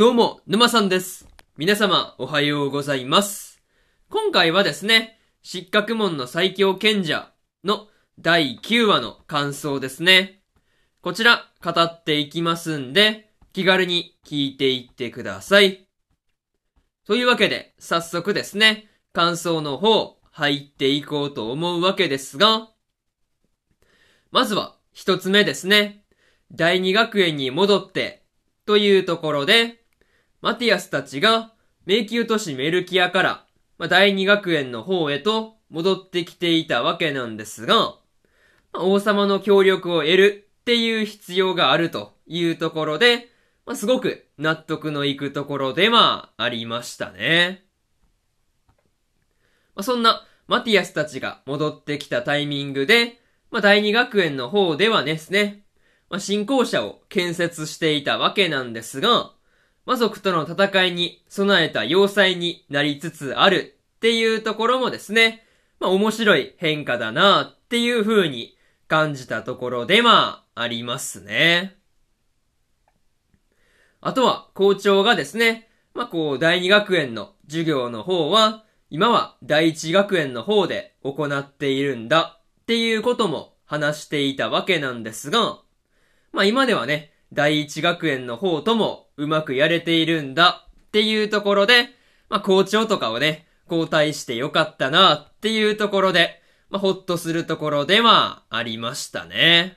どうも、沼さんです。皆様、おはようございます。今回はですね、失格門の最強賢者の第9話の感想ですね。こちら、語っていきますんで、気軽に聞いていってください。というわけで、早速ですね、感想の方、入っていこうと思うわけですが、まずは、一つ目ですね。第二学園に戻って、というところで、マティアスたちが迷宮都市メルキアから、まあ、第二学園の方へと戻ってきていたわけなんですが、まあ王様の協力を得るっていう必要があるというところで、まあ、すごく納得のいくところでまありましたね。まあ、そんなマティアスたちが戻ってきたタイミングで、まあ、第二学園の方ではですね、まあ、信仰者を建設していたわけなんですが、魔族との戦いに備えた要塞になりつつあるっていうところもですね、まあ面白い変化だなっていう風に感じたところでまあありますね。あとは校長がですね、まあこう第二学園の授業の方は今は第一学園の方で行っているんだっていうことも話していたわけなんですが、まあ今ではね、第一学園の方ともうまくやれているんだっていうところで、まあ校長とかをね、交代してよかったなっていうところで、まあほっとするところではありましたね。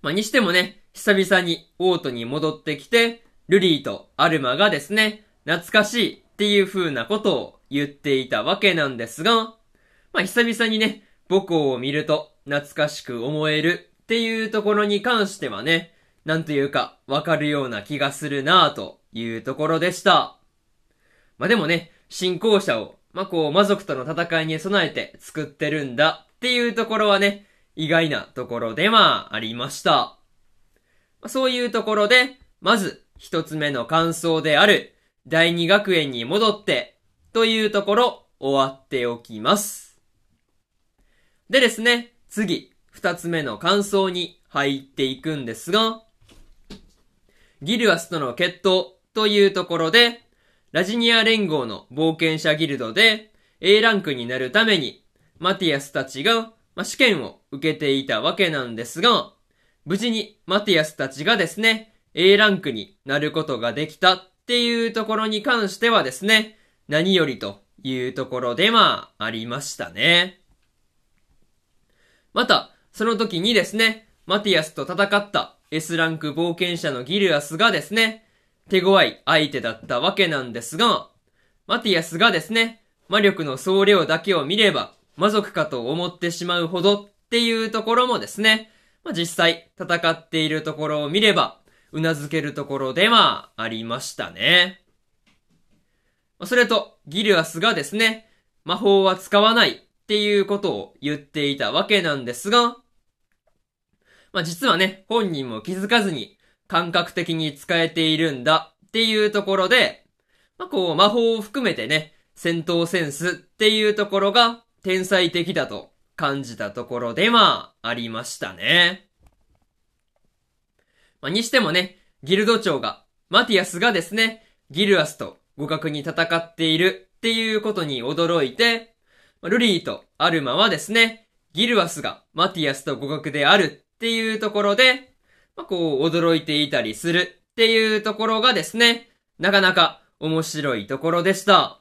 まあにしてもね、久々にオートに戻ってきて、ルリーとアルマがですね、懐かしいっていう風なことを言っていたわけなんですが、まあ久々にね、母校を見ると懐かしく思えるっていうところに関してはね、なんというかわかるような気がするなぁというところでした。まあでもね、信仰者を、まあこう魔族との戦いに備えて作ってるんだっていうところはね、意外なところでまあありました。まそういうところで、まず一つ目の感想である、第二学園に戻って、というところ終わっておきます。でですね、次、二つ目の感想に入っていくんですが、ギルアスとの決闘というところで、ラジニア連合の冒険者ギルドで A ランクになるために、マティアスたちが、ま、試験を受けていたわけなんですが、無事にマティアスたちがですね、A ランクになることができたっていうところに関してはですね、何よりというところでまあ、ありましたね。また、その時にですね、マティアスと戦った S ランク冒険者のギルアスがですね、手強い相手だったわけなんですが、マティアスがですね、魔力の総量だけを見れば、魔族かと思ってしまうほどっていうところもですね、まあ、実際戦っているところを見れば、うなずけるところではありましたね。それと、ギルアスがですね、魔法は使わないっていうことを言っていたわけなんですが、まあ、実はね、本人も気づかずに感覚的に使えているんだっていうところで、まあ、こう魔法を含めてね、戦闘センスっていうところが天才的だと感じたところでまあ、ありましたね。まあ、にしてもね、ギルド長が、マティアスがですね、ギルアスと互角に戦っているっていうことに驚いて、ルリーとアルマはですね、ギルアスがマティアスと互角であるっていうところで、まあ、こう驚いていたりするっていうところがですね、なかなか面白いところでした。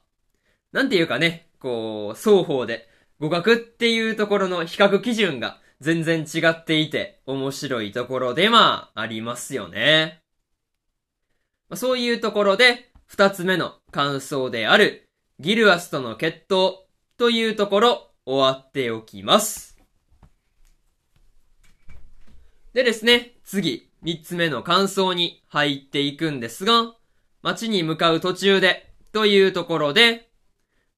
なんていうかね、こう、双方で互角っていうところの比較基準が全然違っていて面白いところでまあありますよね。まあそういうところで二つ目の感想であるギルアスとの決闘というところ終わっておきます。でですね、次、三つ目の感想に入っていくんですが、街に向かう途中で、というところで、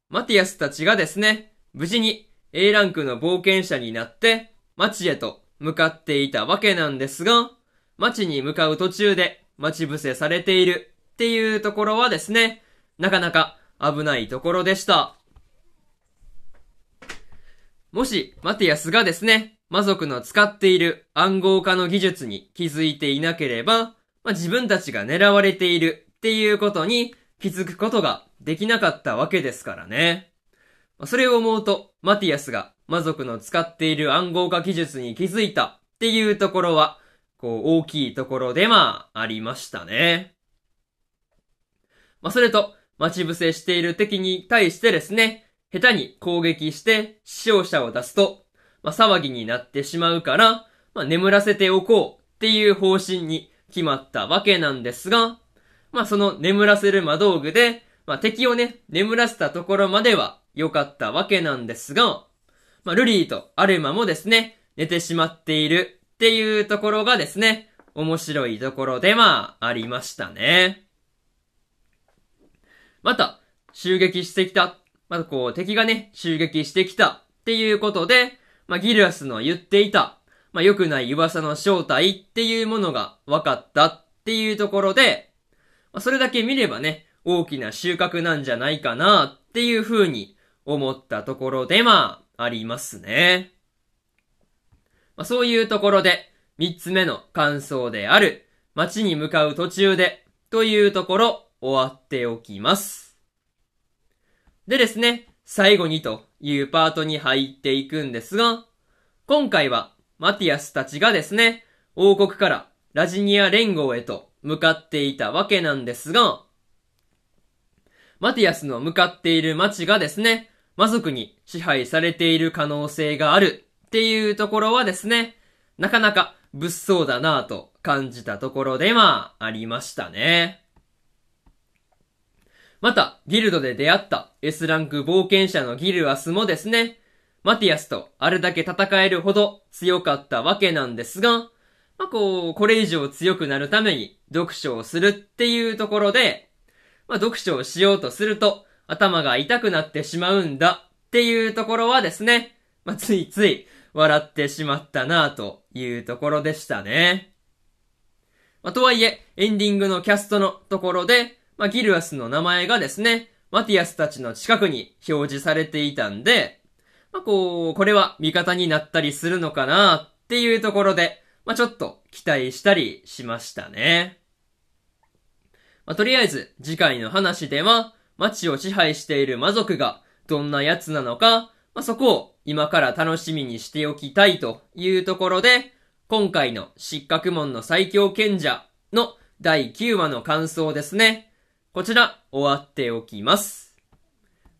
マティアスたちがですね、無事に A ランクの冒険者になって、街へと向かっていたわけなんですが、街に向かう途中で待ち伏せされているっていうところはですね、なかなか危ないところでした。もし、マティアスがですね、魔族の使っている暗号化の技術に気づいていなければ、まあ、自分たちが狙われているっていうことに気づくことができなかったわけですからね。ま、それを思うと、マティアスが魔族の使っている暗号化技術に気づいたっていうところは、こう大きいところでまあありましたね。まあ、それと、待ち伏せしている敵に対してですね、下手に攻撃して死傷者を出すと、まあ、騒ぎになってしまうから、まあ、眠らせておこうっていう方針に決まったわけなんですが、まあ、その眠らせる魔道具で、まあ、敵をね、眠らせたところまでは良かったわけなんですが、まあ、ルリーとアルマもですね、寝てしまっているっていうところがですね、面白いところでまあ、ありましたね。また、襲撃してきた。またこう、敵がね、襲撃してきたっていうことで、まあ、ギルアスの言っていた、まあ、良くない噂の正体っていうものが分かったっていうところで、まあ、それだけ見ればね、大きな収穫なんじゃないかなっていう風に思ったところで、まあ、ありますね。まあ、そういうところで、三つ目の感想である、街に向かう途中で、というところ、終わっておきます。でですね、最後にというパートに入っていくんですが、今回はマティアスたちがですね、王国からラジニア連合へと向かっていたわけなんですが、マティアスの向かっている町がですね、魔族に支配されている可能性があるっていうところはですね、なかなか物騒だなぁと感じたところでまあ、ありましたね。また、ギルドで出会った S ランク冒険者のギルアスもですね、マティアスとあれだけ戦えるほど強かったわけなんですが、まあ、こう、これ以上強くなるために読書をするっていうところで、まあ、読書をしようとすると頭が痛くなってしまうんだっていうところはですね、まあ、ついつい笑ってしまったなというところでしたね。まあ、とはいえ、エンディングのキャストのところで、まあ、ギルアスの名前がですね、マティアスたちの近くに表示されていたんで、まあ、こう、これは味方になったりするのかなっていうところで、まあ、ちょっと期待したりしましたね。まあ、とりあえず、次回の話では、街を支配している魔族がどんなやつなのか、まあ、そこを今から楽しみにしておきたいというところで、今回の失格門の最強賢者の第9話の感想ですね。こちら、終わっておきます。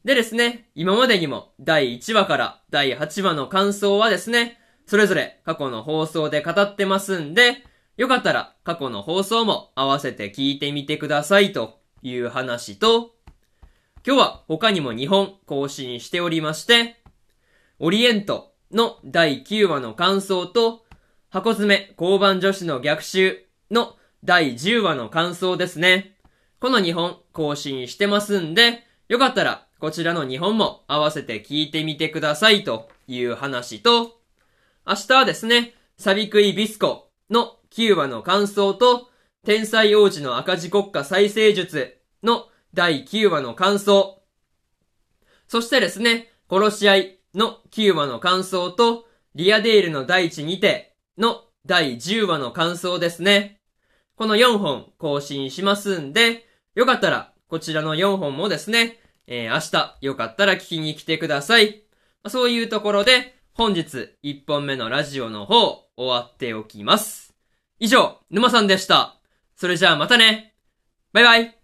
でですね、今までにも第1話から第8話の感想はですね、それぞれ過去の放送で語ってますんで、よかったら過去の放送も合わせて聞いてみてくださいという話と、今日は他にも2本更新しておりまして、オリエントの第9話の感想と、箱詰め交番女子の逆襲の第10話の感想ですね。この2本更新してますんで、よかったらこちらの2本も合わせて聞いてみてくださいという話と、明日はですね、サビクイビスコの9話の感想と、天才王子の赤字国家再生術の第9話の感想、そしてですね、殺し合いの9話の感想と、リアデールの第一にての第10話の感想ですね。この4本更新しますんで、よかったら、こちらの4本もですね、えー、明日、よかったら聞きに来てください。そういうところで、本日1本目のラジオの方、終わっておきます。以上、沼さんでした。それじゃあまたね。バイバイ。